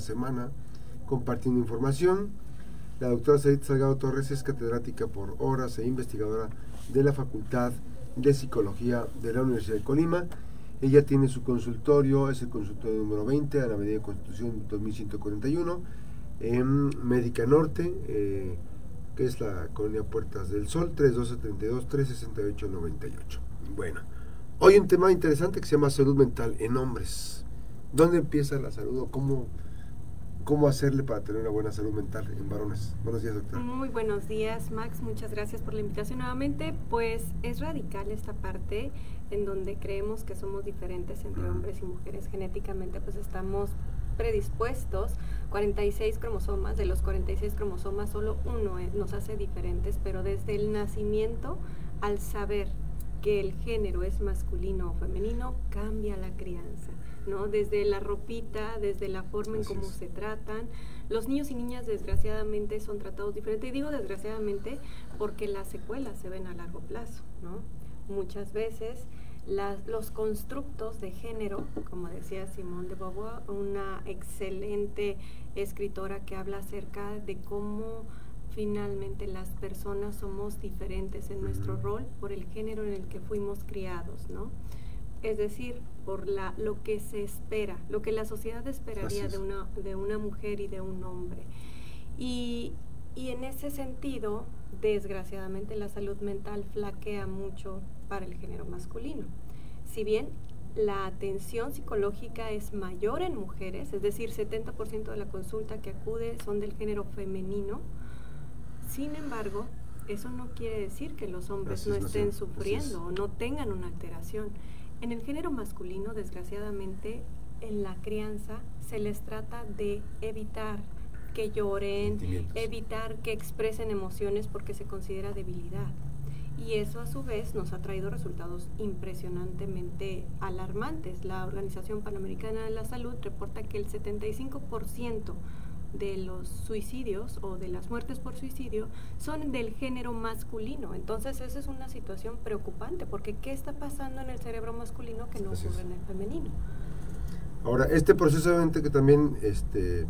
semana compartiendo información. La doctora Said Salgado Torres es catedrática por horas e investigadora de la Facultad de Psicología de la Universidad de Colima. Ella tiene su consultorio, es el consultorio número 20 a la Avenida Constitución 2141 en Médica Norte, eh, que es la colonia Puertas del Sol, 312-32-368-98. Bueno, hoy un tema interesante que se llama salud mental en hombres. ¿Dónde empieza la salud o cómo, cómo hacerle para tener una buena salud mental en varones? Buenos días, doctor. Muy buenos días, Max. Muchas gracias por la invitación nuevamente. Pues es radical esta parte en donde creemos que somos diferentes entre hombres y mujeres. Genéticamente, pues estamos predispuestos 46 cromosomas, de los 46 cromosomas solo uno eh, nos hace diferentes, pero desde el nacimiento al saber que el género es masculino o femenino, cambia la crianza, ¿no? Desde la ropita, desde la forma en cómo se tratan. Los niños y niñas desgraciadamente son tratados diferente. Y digo desgraciadamente porque las secuelas se ven a largo plazo, ¿no? Muchas veces los constructos de género, como decía Simone de Beauvoir, una excelente escritora que habla acerca de cómo finalmente las personas somos diferentes en nuestro rol por el género en el que fuimos criados, ¿no? Es decir, por la, lo que se espera, lo que la sociedad esperaría de una, de una mujer y de un hombre. Y, y en ese sentido, desgraciadamente, la salud mental flaquea mucho para el género masculino. Si bien la atención psicológica es mayor en mujeres, es decir, 70% de la consulta que acude son del género femenino. Sin embargo, eso no quiere decir que los hombres no estén sufriendo o no tengan una alteración. En el género masculino, desgraciadamente, en la crianza se les trata de evitar que lloren, evitar que expresen emociones porque se considera debilidad y eso a su vez nos ha traído resultados impresionantemente alarmantes. La Organización Panamericana de la Salud reporta que el 75% de los suicidios o de las muertes por suicidio son del género masculino. Entonces esa es una situación preocupante porque ¿qué está pasando en el cerebro masculino que no ocurre en el femenino? Ahora, este proceso obviamente que también este,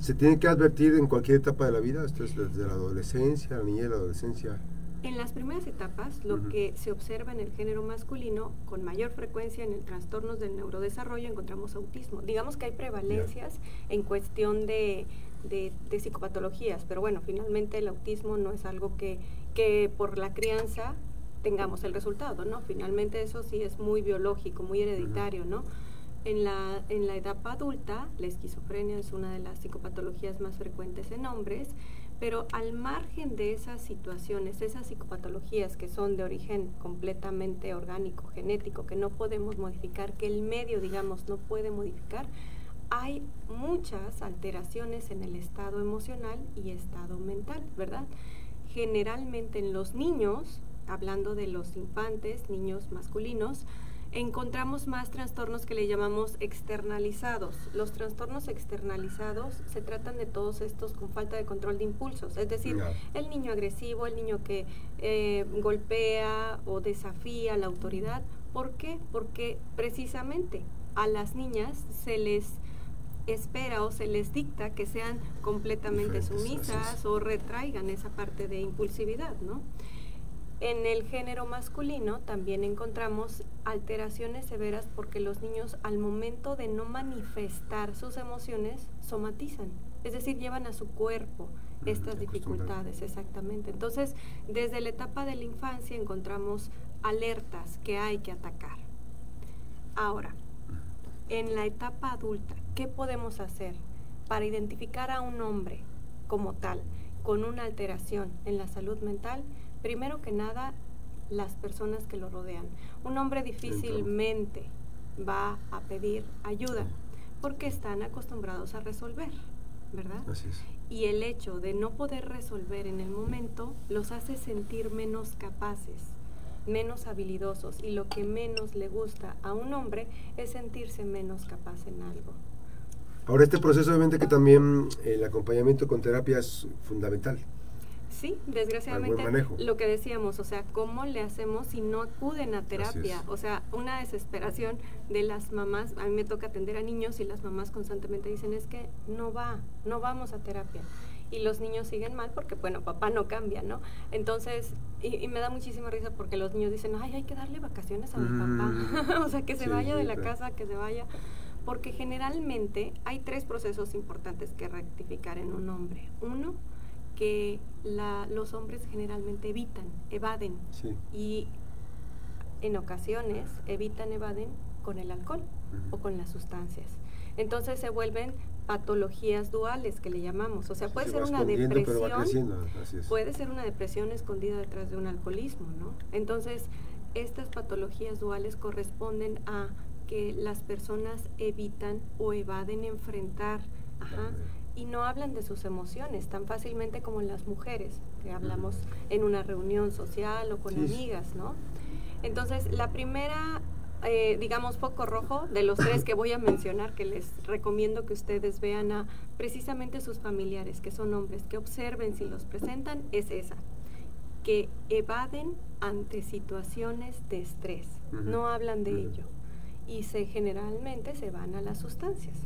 se tiene que advertir en cualquier etapa de la vida, esto es desde la adolescencia, la niñez, la adolescencia, en las primeras etapas, lo que se observa en el género masculino, con mayor frecuencia en el trastornos del neurodesarrollo, encontramos autismo. Digamos que hay prevalencias en cuestión de, de, psicopatologías, pero bueno, finalmente el autismo no es algo que, que por la crianza tengamos el resultado, ¿no? Finalmente eso sí es muy biológico, muy hereditario, ¿no? En la, en la etapa adulta, la esquizofrenia es una de las psicopatologías más frecuentes en hombres, pero al margen de esas situaciones, esas psicopatologías que son de origen completamente orgánico, genético, que no podemos modificar, que el medio, digamos, no puede modificar, hay muchas alteraciones en el estado emocional y estado mental, ¿verdad? Generalmente en los niños, hablando de los infantes, niños masculinos, encontramos más trastornos que le llamamos externalizados. Los trastornos externalizados se tratan de todos estos con falta de control de impulsos, es decir, el niño agresivo, el niño que eh, golpea o desafía a la autoridad. ¿Por qué? Porque precisamente a las niñas se les espera o se les dicta que sean completamente sumisas o retraigan esa parte de impulsividad, ¿no? En el género masculino también encontramos alteraciones severas porque los niños al momento de no manifestar sus emociones somatizan, es decir, llevan a su cuerpo mm, estas dificultades, exactamente. Entonces, desde la etapa de la infancia encontramos alertas que hay que atacar. Ahora, en la etapa adulta, ¿qué podemos hacer para identificar a un hombre como tal con una alteración en la salud mental? Primero que nada, las personas que lo rodean. Un hombre difícilmente va a pedir ayuda porque están acostumbrados a resolver, ¿verdad? Así es. Y el hecho de no poder resolver en el momento los hace sentir menos capaces, menos habilidosos y lo que menos le gusta a un hombre es sentirse menos capaz en algo. Ahora este proceso obviamente que también el acompañamiento con terapia es fundamental. Sí, desgraciadamente lo que decíamos, o sea, ¿cómo le hacemos si no acuden a terapia? O sea, una desesperación de las mamás, a mí me toca atender a niños y las mamás constantemente dicen, es que no va, no vamos a terapia. Y los niños siguen mal porque, bueno, papá no cambia, ¿no? Entonces, y, me da muchísima risa porque los niños dicen, ay, hay que darle vacaciones a mi papá. Mm. o sea, que se vaya de la casa, que se vaya porque generalmente hay tres procesos importantes que rectificar en un hombre. Uno, que los hombres generalmente evitan, evaden y en ocasiones evitan, evaden con el alcohol o con las sustancias. Entonces se vuelven patologías duales que le llamamos. O sea, puede ser una depresión. Puede ser una depresión escondida detrás de un alcoholismo, ¿no? Entonces, estas patologías duales corresponden a que las personas evitan o evaden enfrentar y no hablan de sus emociones tan fácilmente como las mujeres, que hablamos en una reunión social o con amigas, ¿no? Entonces, la primera, eh, digamos, foco rojo de los tres que voy a mencionar, que les recomiendo que ustedes vean a precisamente sus familiares, que son hombres, que observen si los presentan, es esa, que evaden ante situaciones de estrés, no hablan de ello y se generalmente se van a las sustancias.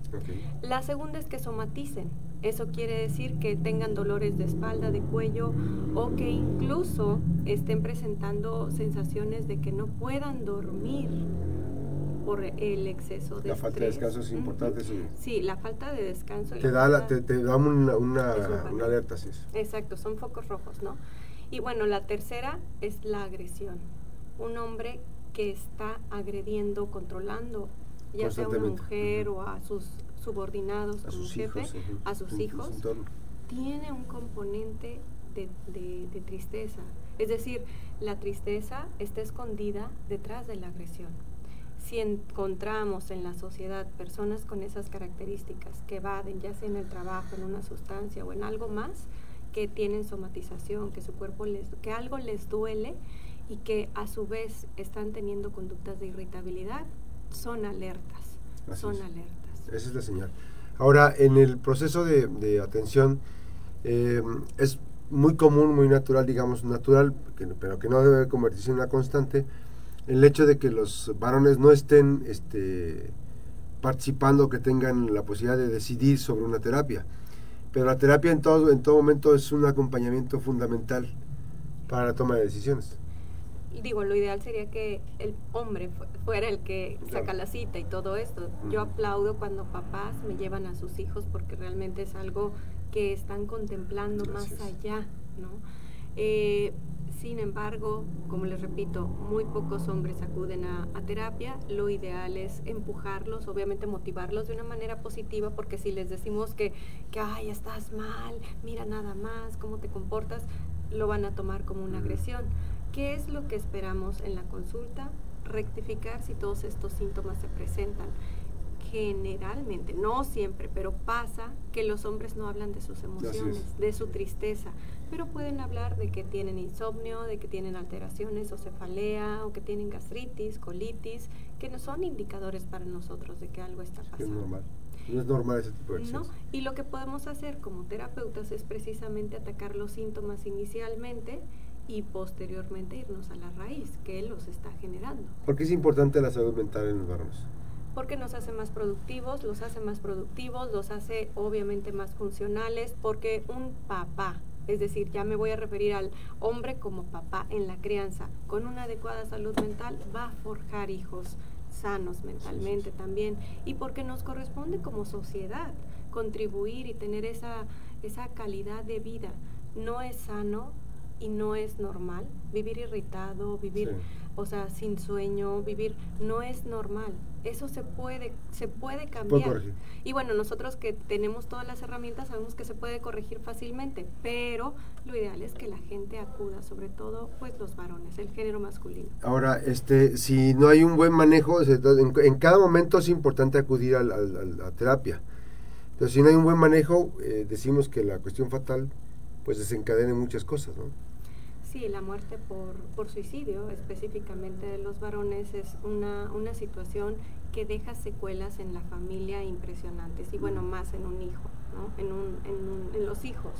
La segunda es que somaticen. Eso quiere decir que tengan dolores de espalda, de cuello o que incluso estén presentando sensaciones de que no puedan dormir por el exceso de La falta de descanso es importante. Sí, la falta de descanso. Te da, te, da una, una, una alerta, sí. Exacto, son focos rojos, ¿no? Y bueno, la tercera es la agresión. Un hombre que está agrediendo, controlando, ya sea a una mujer o a sus subordinados, a, sus jefe, a sus hijos, tiene un componente de, de, tristeza. Es decir, la tristeza está escondida detrás de la agresión. Si encontramos en la sociedad personas con esas características que evaden, ya sea en el trabajo, en una sustancia o en algo más, que tienen somatización, que su cuerpo les, que algo les duele, y que a su vez están teniendo conductas de irritabilidad, son alertas. son alertas. Esa es la señal. Ahora, en el proceso de, atención, eh, es muy común, muy natural, digamos, natural, pero que no debe convertirse en una constante, el hecho de que los varones no estén este, participando, que tengan la posibilidad de decidir sobre una terapia. Pero la terapia en todo, en todo momento es un acompañamiento fundamental para la toma de decisiones digo, lo ideal sería que el hombre fuera el que saca la cita y todo esto. Yo aplaudo cuando papás me llevan a sus hijos porque realmente es algo que están contemplando más allá, ¿no? Eh, sin embargo, como les repito, muy pocos hombres acuden a, terapia. Lo ideal es empujarlos, obviamente motivarlos de una manera positiva, porque si les decimos que, que, ay, estás mal, mira nada más, cómo te comportas, lo van a tomar como una agresión. ¿Qué es lo que esperamos en la consulta? Rectificar si todos estos síntomas se presentan. Generalmente, no siempre, pero pasa que los hombres no hablan de sus emociones, de su tristeza, pero pueden hablar de que tienen insomnio, de que tienen alteraciones o cefalea, o que tienen gastritis, colitis, que no son indicadores para nosotros de que algo está pasando. Es normal. No es normal ese tipo de ¿No? Y lo que podemos hacer como terapeutas es precisamente atacar los síntomas inicialmente y posteriormente irnos a la raíz que los está generando. ¿Por qué es importante la salud mental en los varones? Porque nos hace más productivos, los hace más productivos, los hace obviamente más funcionales, porque un papá, es decir, ya me voy a referir al hombre como papá en la crianza, con una adecuada salud mental va a forjar hijos sanos mentalmente también, y porque nos corresponde como sociedad contribuir y tener esa, esa calidad de vida. No es sano y no es normal. Vivir irritado, vivir, o sea, sin sueño, vivir no es normal. Eso se puede, se puede cambiar. Y bueno, nosotros que tenemos todas las herramientas sabemos que se puede corregir fácilmente, pero lo ideal es que la gente acuda, sobre todo pues los varones, el género masculino. Ahora, este, si no hay un buen manejo, en, cada momento es importante acudir a la, terapia. Pero si no hay un buen manejo, eh, decimos que la cuestión fatal pues desencadena muchas cosas, ¿no? Sí, la muerte por, por suicidio, específicamente de los varones, es una, una situación que deja secuelas en la familia impresionantes y bueno, más en un hijo, ¿no? en, un, en, en los hijos.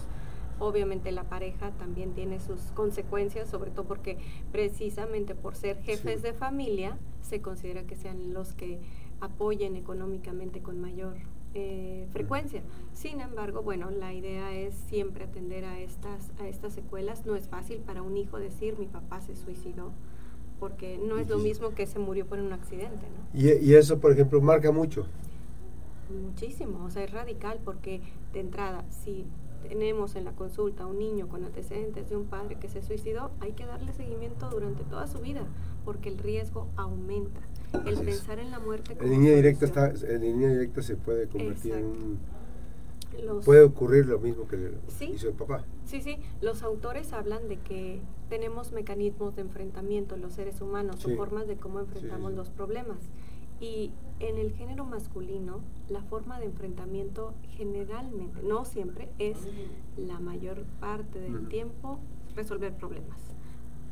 Obviamente la pareja también tiene sus consecuencias, sobre todo porque precisamente por ser jefes de familia se considera que sean los que apoyen económicamente con mayor eh, frecuencia. Sin embargo, bueno, la idea es siempre atender a estas, a estas secuelas. No es fácil para un hijo decir mi papá se suicidó, porque no es lo mismo que se murió por un accidente. ¿no? Y, y eso, por ejemplo, marca mucho. Muchísimo, o sea, es radical porque de entrada, si tenemos en la consulta a un niño con antecedentes de un padre que se suicidó, hay que darle seguimiento durante toda su vida, porque el riesgo aumenta. El pensar en la muerte. En línea directa está, en línea directa se puede convertir en un puede ocurrir lo mismo que le hizo el papá. Sí, sí. Los autores hablan de que tenemos mecanismos de enfrentamiento los seres humanos o formas de cómo enfrentamos los problemas. Y en el género masculino, la forma de enfrentamiento generalmente, no siempre, es la mayor parte del tiempo resolver problemas.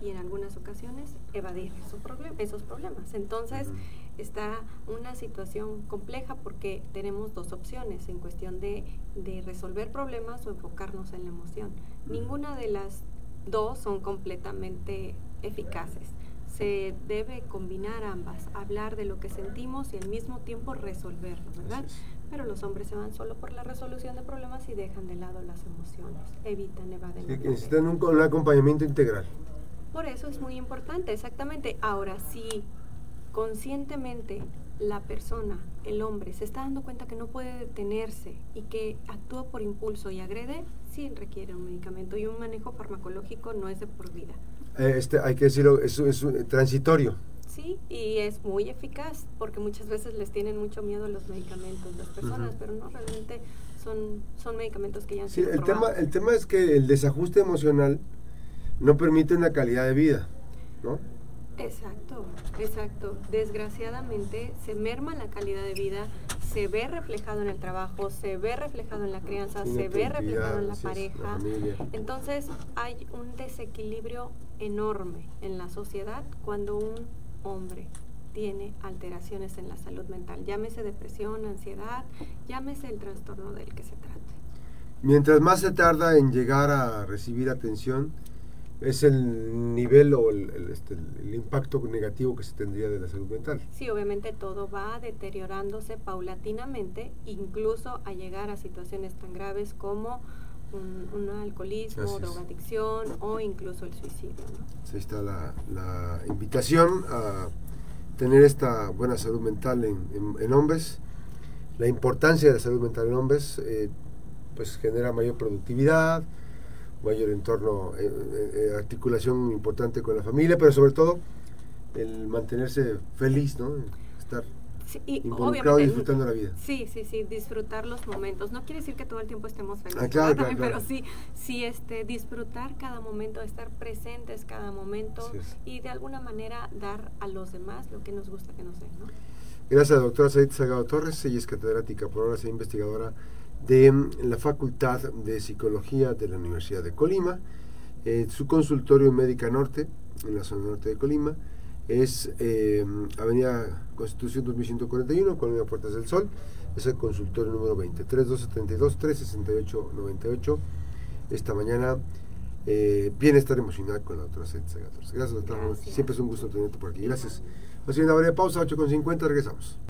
Y en algunas ocasiones evadir esos, esos problemas. Entonces, está una situación compleja porque tenemos dos opciones en cuestión de, de resolver problemas o enfocarnos en la emoción. Ninguna de las dos son completamente eficaces se debe combinar ambas, hablar de lo que sentimos y al mismo tiempo resolverlo, ¿verdad? Pero los hombres se van solo por la resolución de problemas y dejan de lado las emociones, evitan, evaden. Sí, necesitan un, un acompañamiento integral. Por eso es muy importante, exactamente. Ahora, si conscientemente la persona, el hombre, se está dando cuenta que no puede detenerse y que actúa por impulso y agrede, sí requiere un medicamento y un manejo farmacológico no es de por vida. Eh, este, hay que decirlo, es, es transitorio. Sí, y es muy eficaz porque muchas veces les tienen mucho miedo a los medicamentos las personas, pero no, realmente son, son medicamentos que ya han sí, el tema El tema es que el desajuste emocional no permite una calidad de vida, ¿no? Exacto, exacto. Desgraciadamente se merma la calidad de vida, se ve reflejado en el trabajo, se ve reflejado en la crianza, se ve reflejado en la pareja. Entonces hay un desequilibrio enorme en la sociedad cuando un hombre tiene alteraciones en la salud mental, llámese depresión, ansiedad, llámese el trastorno del que se trate. Mientras más se tarda en llegar a recibir atención, es el nivel o este, el, impacto negativo que se tendría de la salud mental. Sí, obviamente todo va deteriorándose paulatinamente, incluso a llegar a situaciones tan graves como un, alcoholismo, drogadicción o incluso el suicidio. Ahí está la, invitación a tener esta buena salud mental en, hombres. La importancia de la salud mental en hombres eh, pues genera mayor productividad, mayor entorno, eh, eh, articulación importante con la familia, pero sobre todo el mantenerse feliz, ¿no? Estar involucrado y disfrutando la vida. Sí, sí, sí, disfrutar los momentos. No quiere decir que todo el tiempo estemos felices, ah, claro, pero sí, sí este, disfrutar cada momento, estar presentes cada momento y de alguna manera dar a los demás lo que nos gusta que nos den, ¿no? Gracias doctora Said Sagado Torres, ella es catedrática por ahora, e investigadora de la Facultad de Psicología de la Universidad de Colima. Eh, su consultorio Médica Norte, en la zona norte de Colima, es eh, Avenida Constitución 2141, Colonia Puertas del Sol. Es el consultorio número 20, 3272 368 98. Esta mañana eh, bienestar emocional con la doctora Cetza Gracias, doctora. Siempre es un gusto tenerte por aquí. Gracias. Haciendo una breve pausa, 8.50, regresamos.